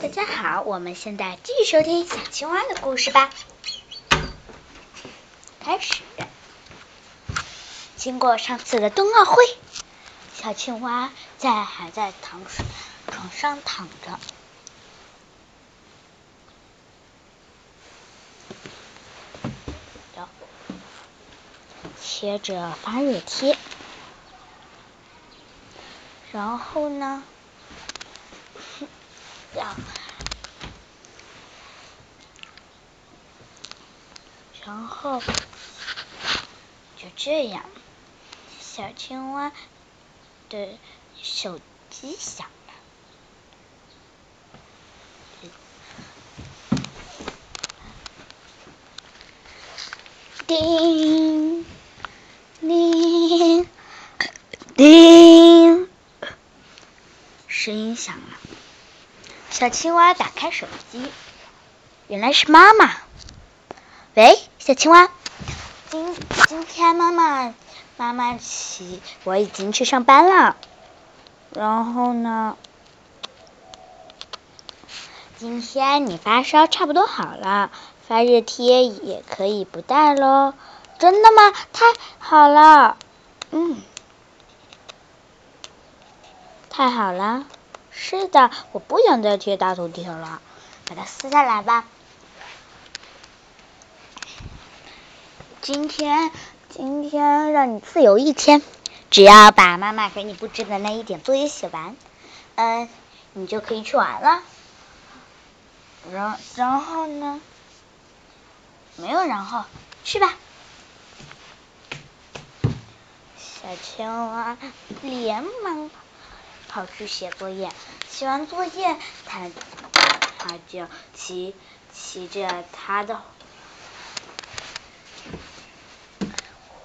大家好，我们现在继续收听小青蛙的故事吧。开始。经过上次的冬奥会，小青蛙在还在躺床上躺着，贴着发热贴，然后呢？然然后就这样，小青蛙的手机响了，叮叮叮，声音响了。小青蛙打开手机，原来是妈妈。喂，小青蛙，今今天妈妈妈妈起，我已经去上班了。然后呢，今天你发烧差不多好了，发热贴也可以不带喽。真的吗？太好了，嗯，太好了。是的，我不想再贴大头贴了，把它撕下来吧。今天，今天让你自由一天，只要把妈妈给你布置的那一点作业写完，嗯，你就可以去玩了。然然后呢？没有然后，去吧。小青蛙连忙。跑去写作业，写完作业，他他就骑骑着他的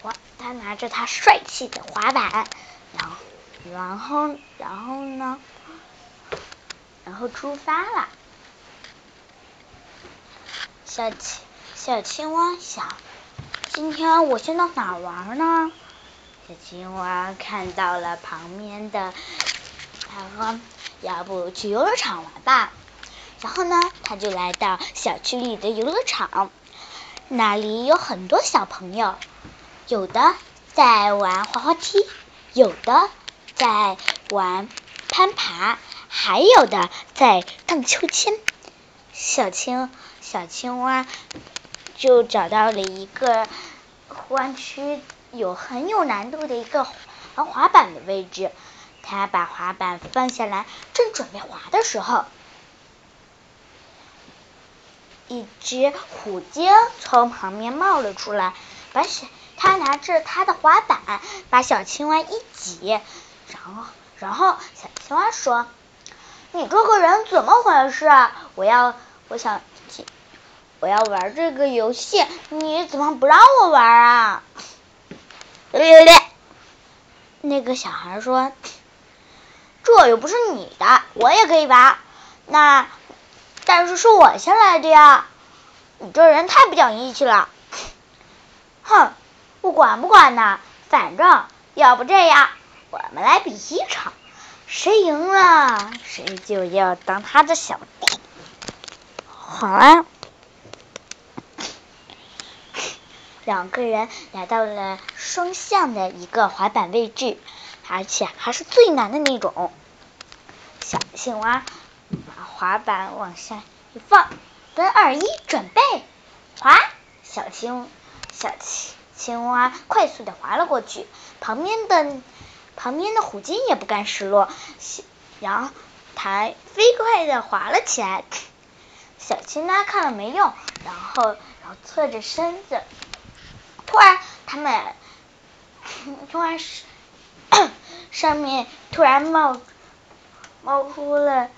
滑，他拿着他帅气的滑板，然后然后然后呢，然后出发了。小青小青蛙想，今天我先到哪玩呢？小青蛙看到了旁边的。他说：“要不去游乐场玩吧？”然后呢，他就来到小区里的游乐场，那里有很多小朋友，有的在玩滑滑梯，有的在玩攀爬，还有的在荡秋千。小青小青蛙就找到了一个弯曲、有很有难度的一个玩滑板的位置。他把滑板放下来，正准备滑的时候，一只虎鲸从旁边冒了出来，把小他拿着他的滑板把小青蛙一挤，然后然后小青蛙说：“你这个人怎么回事？啊我要我想我要玩这个游戏，你怎么不让我玩啊？”那个小孩说。这又不是你的，我也可以玩。那，但是是我先来的呀！你这人太不讲义气了。哼，我管不管呢？反正要不这样，我们来比一场，谁赢了，谁就要当他的小弟。好啊。两个人来到了双向的一个滑板位置。而且还是最难的那种。小青蛙把滑板往下一放，三二一，准备滑！小青小青青蛙快速的滑了过去，旁边的旁边的虎鲸也不甘示弱，然后它飞快的滑了起来。小青蛙看了没用，然后然后侧着身子，突然他们 突然是。上面突然冒冒出了，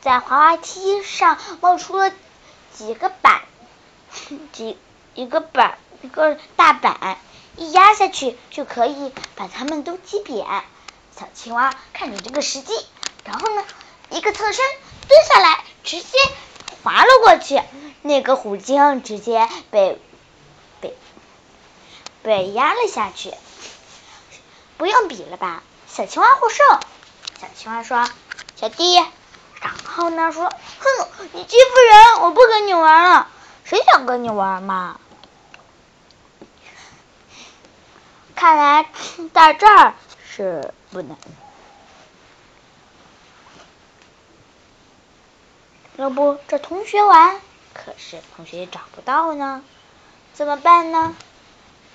在滑滑梯上冒出了几个板，几一个板一个大板，一压下去就可以把它们都击扁。小青蛙看准这个时机，然后呢，一个侧身蹲下来，直接滑了过去。那个虎鲸直接被被被压了下去。不用比了吧，小青蛙获胜。小青蛙说：“小弟，然后呢说，哼，你欺负人，我不跟你玩了。谁想跟你玩嘛？看来在这儿是不能。要不这同学玩，可是同学也找不到呢，怎么办呢？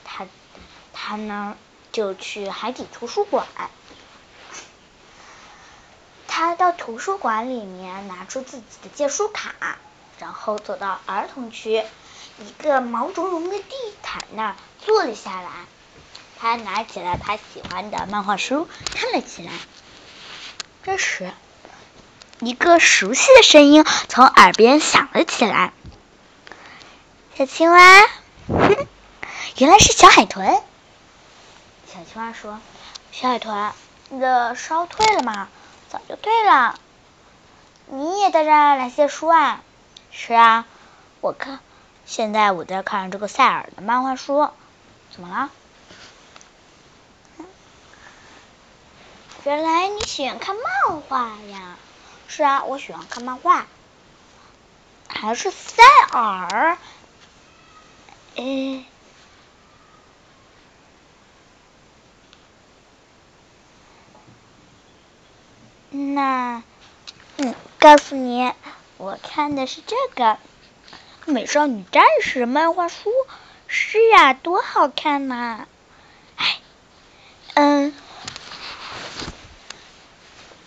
他他呢就去海底图书馆，他到图书馆里面拿出自己的借书卡，然后走到儿童区一个毛茸茸的地毯那儿坐了下来，他拿起了他喜欢的漫画书看了起来，这时。一个熟悉的声音从耳边响了起来：“小青蛙，原来是小海豚。”小青蛙说：“小海豚，你的烧退了吗？早就退了。你也在这儿来借书啊？是啊，我看现在我在看这个塞尔的漫画书。怎么了？原来你喜欢看漫画呀？”是啊，我喜欢看漫画，还是塞尔。哎，那，嗯，告诉你，我看的是这个《美少女战士》漫画书。是呀，多好看呐！哎，嗯。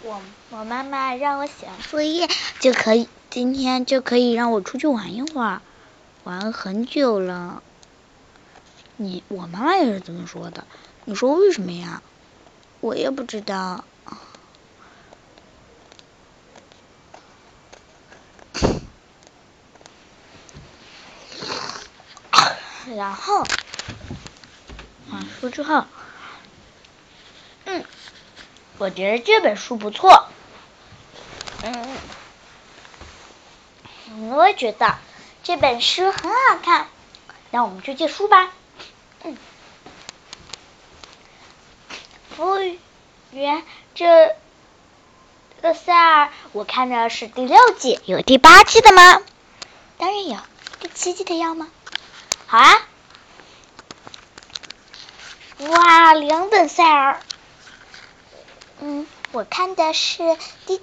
我我妈妈让我写完作业就可以，今天就可以让我出去玩一会儿，玩很久了。你我妈妈也是这么说的，你说为什么呀？我也不知道。然后，完书之后。嗯我觉得这本书不错，嗯，我也觉得这本书很好看，那我们去借书吧。嗯，服务员，这个塞尔，我看的是第六季，有第八季的吗？当然有，第七季的要吗？好啊，哇，两本塞尔。嗯，我看的是第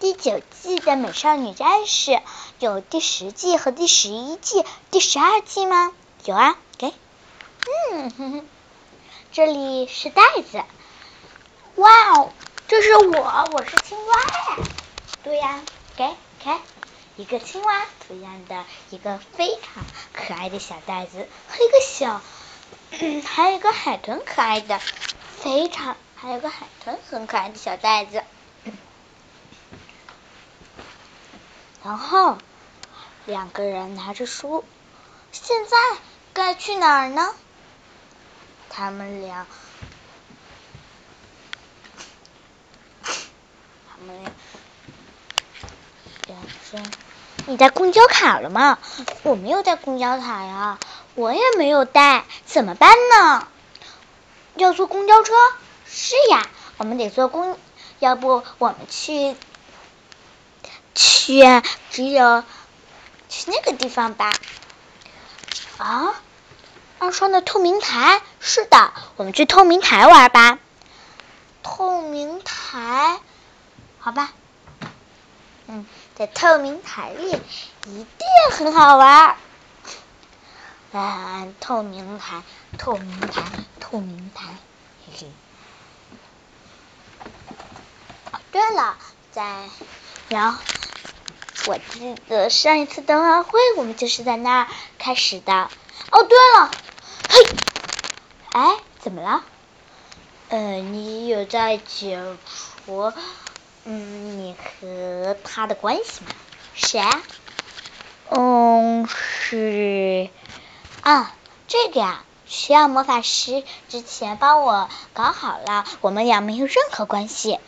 第九季的《美少女战士》，有第十季和第十一季、第十二季吗？有啊，给。嗯，这里是袋子。哇哦，这是我，我是青蛙呀。对呀，给，看，一个青蛙图样的一个非常可爱的小袋子，和一个小，还有一个海豚可爱的，非常。还有个海豚，很可爱的小袋子。然后两个人拿着书，现在该去哪儿呢？他们俩，他们俩，两声。你带公交卡了吗？我没有带公交卡呀，我也没有带，怎么办呢？要坐公交车？是呀，我们得坐公，要不我们去去只有去那个地方吧？啊，二双的透明台，是的，我们去透明台玩吧。透明台，好吧，嗯，在透明台里一定很好玩。啊，透明台，透明台，透明台，嘿嘿。对了，在，然后我记得上一次冬奥会我们就是在那儿开始的。哦，对了，嘿，哎，怎么了？呃，你有在解除嗯你和他的关系吗？谁？嗯，是啊，这个呀，需要魔法师之前帮我搞好了，我们俩没有任何关系。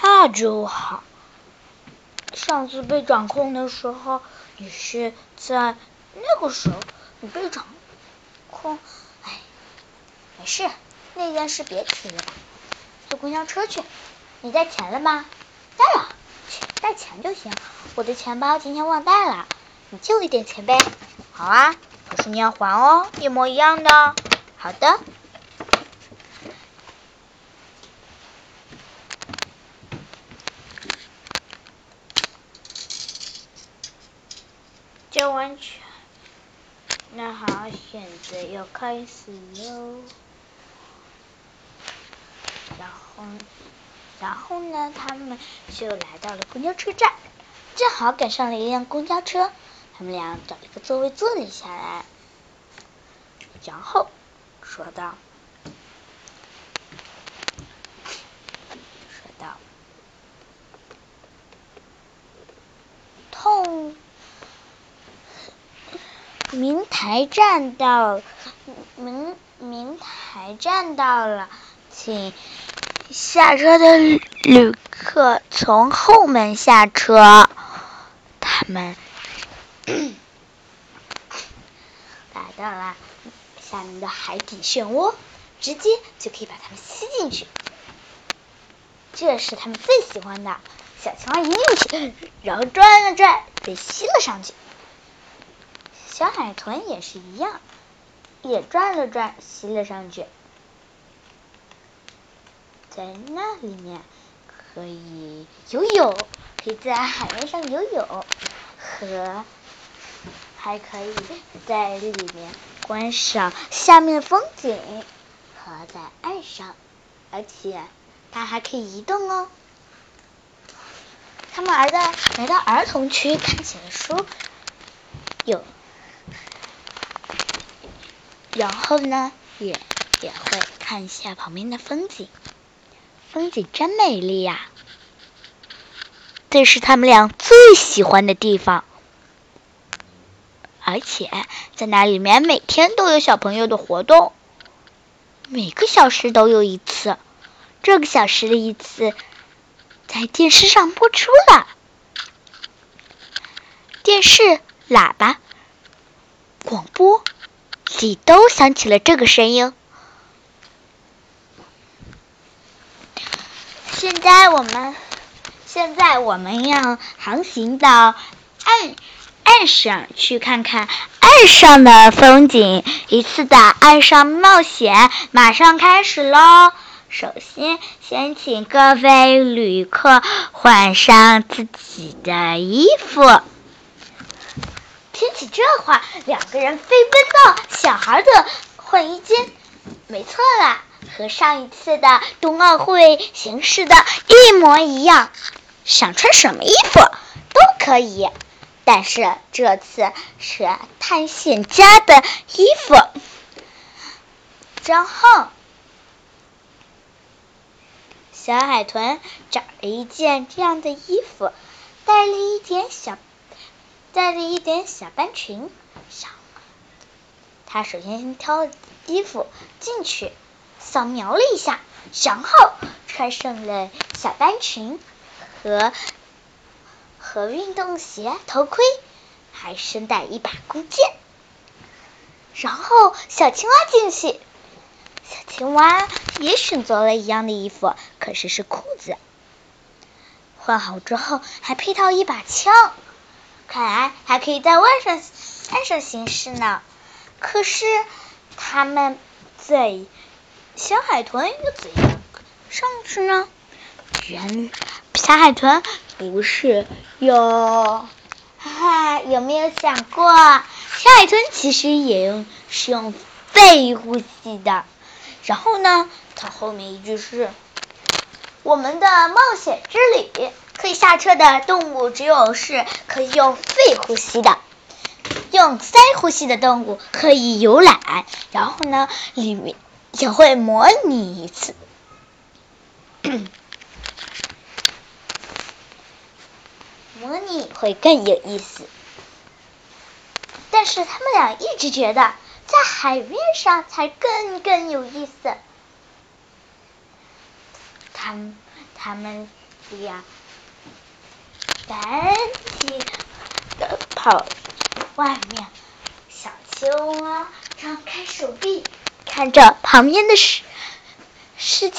那就好。上次被掌控的时候，你是在那个时候，你被掌控。哎，没事，那件事别提了吧。坐公交车去。你带钱了吗？带了。带。钱就行。我的钱包今天忘带了，你借我一点钱呗。好啊，可是你要还哦，一模一样的。好的。就完全。那好，现在要开始喽。然后，然后呢，他们就来到了公交车站，正好赶上了一辆公交车。他们俩找一个座位坐了下来，然后说道：“说道，痛。”明台站到，明明台站到了，请下车的旅客从后门下车。他们 来到了下面的海底漩涡，直接就可以把他们吸进去。这是他们最喜欢的。小青蛙一进去，然后转了转，被吸了上去。小海豚也是一样，也转了转，吸了上去。在那里面可以游泳，可以在海面上游泳，和还可以在里面观赏下面的风景，和在岸上，而且它还可以移动哦。他们儿子来到儿童区，看起了书，有。然后呢，也也会看一下旁边的风景，风景真美丽呀！这是他们俩最喜欢的地方，而且在那里面每天都有小朋友的活动，每个小时都有一次，这个小时的一次在电视上播出了，电视、喇叭、广播。里都响起了这个声音。现在我们，现在我们要航行到岸岸上去看看岸上的风景。一次的岸上冒险马上开始喽！首先，先请各位旅客换上自己的衣服。听起这话，两个人飞奔到小孩的换衣间。没错啦，和上一次的冬奥会形式的一模一样，想穿什么衣服都可以。但是这次是探险家的衣服。然后，小海豚找了一件这样的衣服，带了一点小。带了一点小班裙，上。他首先先挑了衣服进去，扫描了一下，然后穿上了小班裙和和运动鞋、头盔，还身带一把弓箭。然后小青蛙进去，小青蛙也选择了一样的衣服，可是是裤子。换好之后，还配套一把枪。看来还可以在外上岸上行事呢。可是他们在小海豚又怎样上去呢？原小海豚不是有，哈哈，有没有想过，小海豚其实也用是用肺呼吸的。然后呢，它后面一句是我们的冒险之旅。可以下车的动物只有是可以用肺呼吸的，用鳃呼吸的动物可以游览。然后呢，里面也会模拟一次，模拟会更有意思。但是他们俩一直觉得在海面上才更更有意思。他们他们俩。赶紧的跑外面，小青蛙张开手臂，看着旁边的世世界。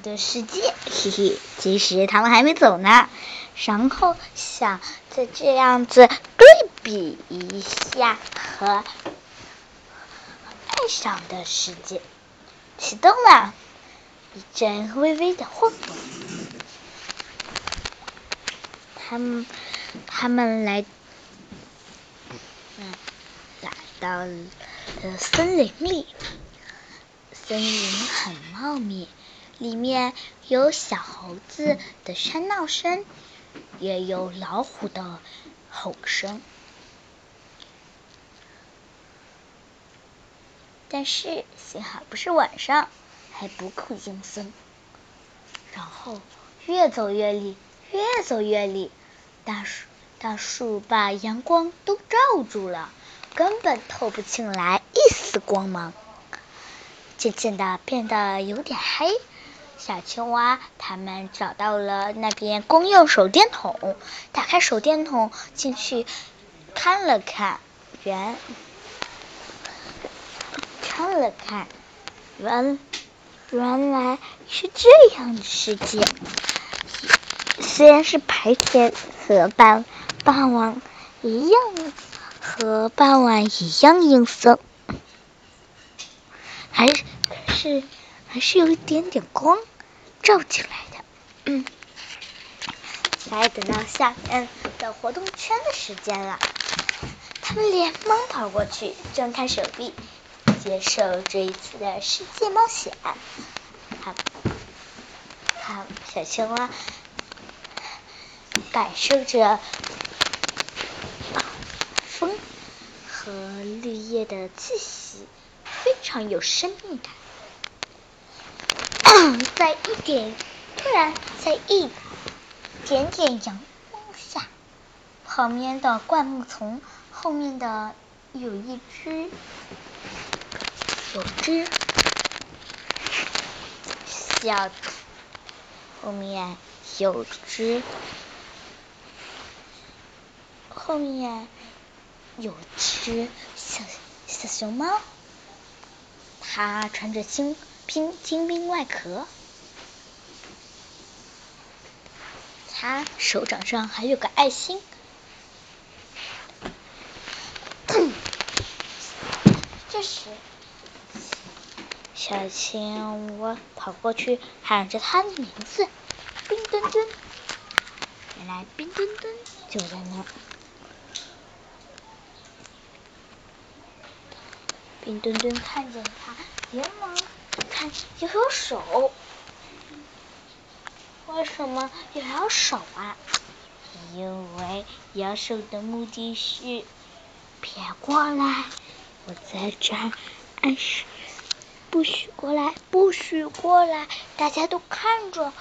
的世界，嘿嘿。其实他们还没走呢，然后想再这样子对比一下和爱上的世界，启动了，一阵微微的晃动。他们他们来，嗯，来到了森林里。森林很茂密，里面有小猴子的喧闹声，也有老虎的吼声。但是幸好不是晚上，还不够阴森。然后越走越里，越走越里，大树大树把阳光都罩住了，根本透不进来一丝光芒。渐渐的变得有点黑，小青蛙他们找到了那边公用手电筒，打开手电筒进去看了看，原看了看，原原来是这样的世界，虽然是白天和傍傍晚一样，和傍晚一样阴森。还是还是有一点点光照进来的。嗯，该等到下面的活动圈的时间了，他们连忙跑过去，张开手臂，接受这一次的世界冒险。好，好，小青蛙感受着风和绿叶的气息。非常有生命感，在一点突然在一点点阳光下，旁边的灌木丛后面的有一只有只小后面有只后面有只小小熊猫。它穿着精兵精兵外壳，它手掌上还有个爱心。这时，小青蛙跑过去喊着它的名字：“冰墩墩。”原来冰墩墩就在那。冰墩墩看见他，连忙看摇摇手。为什么摇摇手啊？因为摇手的目的是别过来，我在这儿暗示不许过来，不许过来，大家都看着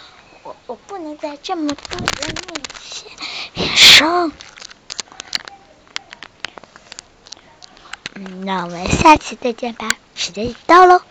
我，我不能在这么多人面前声。那我们下期再见吧，时间已到喽。